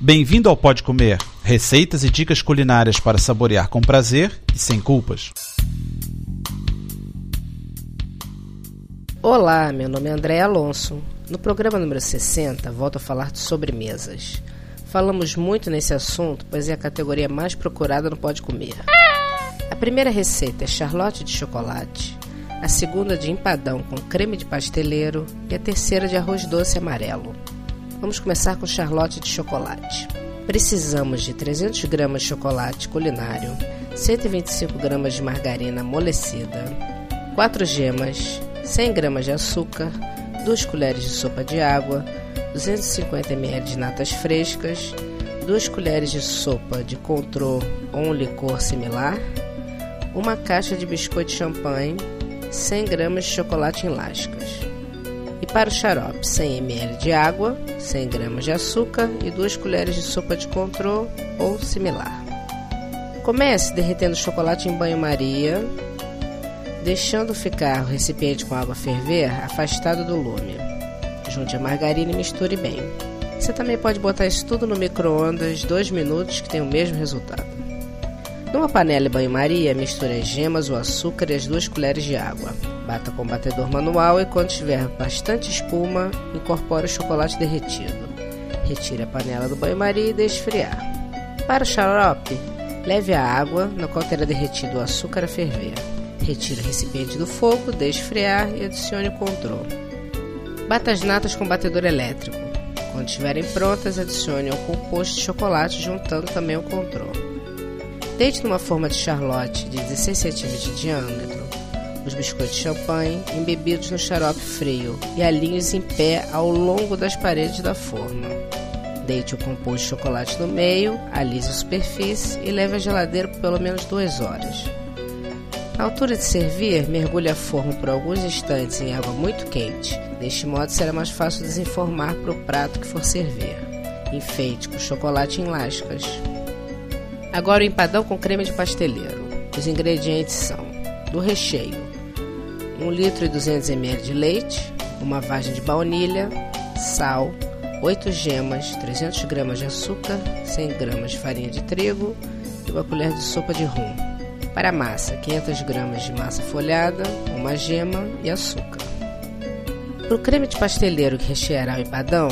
Bem-vindo ao Pode Comer, receitas e dicas culinárias para saborear com prazer e sem culpas. Olá, meu nome é André Alonso. No programa número 60, volto a falar de sobremesas. Falamos muito nesse assunto, pois é a categoria mais procurada no Pode Comer. A primeira receita é charlotte de chocolate, a segunda de empadão com creme de pasteleiro e a terceira de arroz doce amarelo. Vamos começar com charlotte de chocolate. Precisamos de 300 gramas de chocolate culinário, 125 gramas de margarina amolecida, 4 gemas, 100 gramas de açúcar, 2 colheres de sopa de água, 250 ml de natas frescas, 2 colheres de sopa de contrô ou um licor similar, uma caixa de biscoito champanhe, 100 gramas de chocolate em lascas. E para o xarope, 100 ml de água, 100 gramas de açúcar e 2 colheres de sopa de contrô ou similar. Comece derretendo o chocolate em banho-maria, deixando ficar o recipiente com água ferver afastado do lume. Junte a margarina e misture bem. Você também pode botar isso tudo no micro-ondas 2 minutos que tem o mesmo resultado. Numa panela e banho-maria, misture as gemas, o açúcar e as duas colheres de água. Bata com batedor manual e quando tiver bastante espuma, incorpore o chocolate derretido. Retire a panela do banho-maria e deixe esfriar. Para o xarope, leve a água na qual terá derretido o açúcar a ferver. Retire o recipiente do fogo, deixe esfriar e adicione o controle. Bata as natas com batedor elétrico. Quando estiverem prontas, adicione ao composto de chocolate, juntando também o controle. Deite numa forma de charlotte de 16 cm de diâmetro os biscoitos de champanhe embebidos no xarope frio e alinhe-os em pé ao longo das paredes da forma. Deite o composto de chocolate no meio, alise a superfície e leve à geladeira por pelo menos 2 horas. Na altura de servir, mergulhe a forma por alguns instantes em água muito quente. Deste modo será mais fácil desenformar para o prato que for servir. Enfeite com chocolate em lascas. Agora o empadão com creme de pasteleiro. Os ingredientes são: do recheio, 1 litro e 200 ml de leite, uma vagem de baunilha, sal, 8 gemas, 300 gramas de açúcar, 100 gramas de farinha de trigo e uma colher de sopa de rum. Para a massa, 500 gramas de massa folhada, uma gema e açúcar. Para o creme de pasteleiro que recheará o empadão,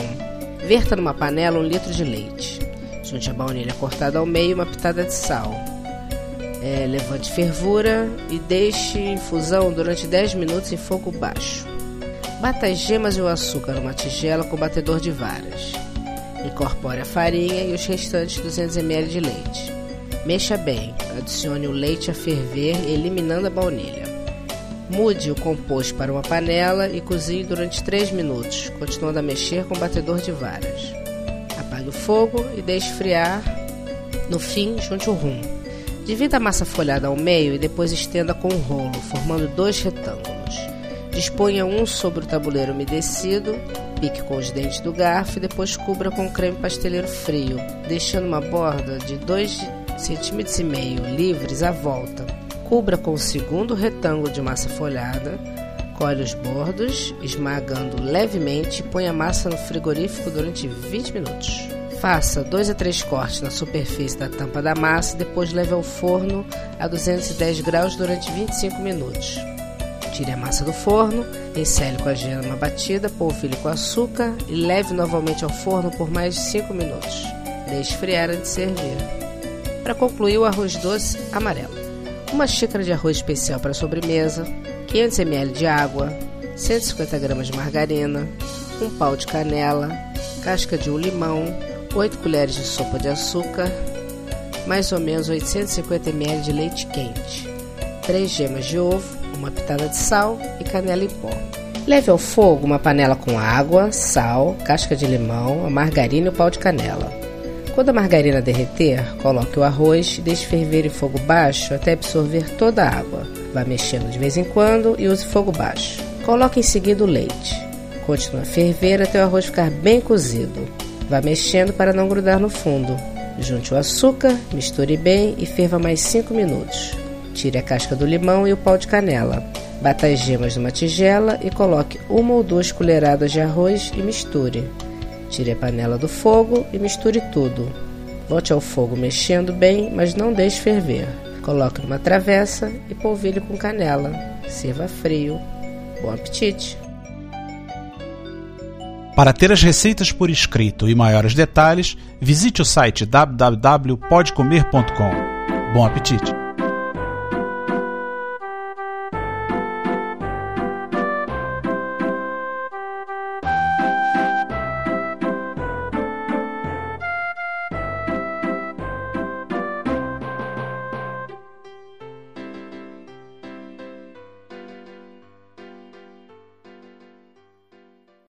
verta numa panela um litro de leite. Junte a baunilha cortada ao meio e uma pitada de sal. É, levante fervura e deixe infusão durante 10 minutos em fogo baixo. Bata as gemas e o açúcar numa tigela com batedor de varas. Incorpore a farinha e os restantes 200 ml de leite. Mexa bem, adicione o leite a ferver, eliminando a baunilha. Mude o composto para uma panela e cozinhe durante 3 minutos, continuando a mexer com o batedor de varas. Apague o fogo e deixe esfriar. No fim, junte o rum. Divida a massa folhada ao meio e depois estenda com um rolo, formando dois retângulos. Disponha um sobre o tabuleiro umedecido, pique com os dentes do garfo e depois cubra com creme pasteleiro frio, deixando uma borda de 2 centímetros e meio livres à volta. Cubra com o segundo retângulo de massa folhada, colhe os bordos, esmagando levemente e põe a massa no frigorífico durante 20 minutos. Faça 2 a 3 cortes na superfície da tampa da massa e depois leve ao forno a 210 graus durante 25 minutos. Tire a massa do forno, encele com a gema batida, polvilhe com açúcar e leve novamente ao forno por mais de 5 minutos. Deixe esfriar antes de servir. Para concluir, o arroz doce amarelo. Uma xícara de arroz especial para sobremesa, 500 ml de água, 150 gramas de margarina, um pau de canela, casca de um limão, 8 colheres de sopa de açúcar, mais ou menos 850 ml de leite quente, 3 gemas de ovo, uma pitada de sal e canela em pó. Leve ao fogo uma panela com água, sal, casca de limão, a margarina e o pau de canela. Quando a margarina derreter, coloque o arroz e deixe ferver em fogo baixo até absorver toda a água. Vá mexendo de vez em quando e use fogo baixo. Coloque em seguida o leite. Continue a ferver até o arroz ficar bem cozido. Vá mexendo para não grudar no fundo. Junte o açúcar, misture bem e ferva mais 5 minutos. Tire a casca do limão e o pau de canela. Bata as gemas numa tigela e coloque uma ou duas colheradas de arroz e misture. Tire a panela do fogo e misture tudo. Volte ao fogo mexendo bem, mas não deixe ferver. Coloque numa travessa e polvilhe com canela. Sirva frio. Bom apetite! Para ter as receitas por escrito e maiores detalhes, visite o site www.podcomer.com. Bom apetite!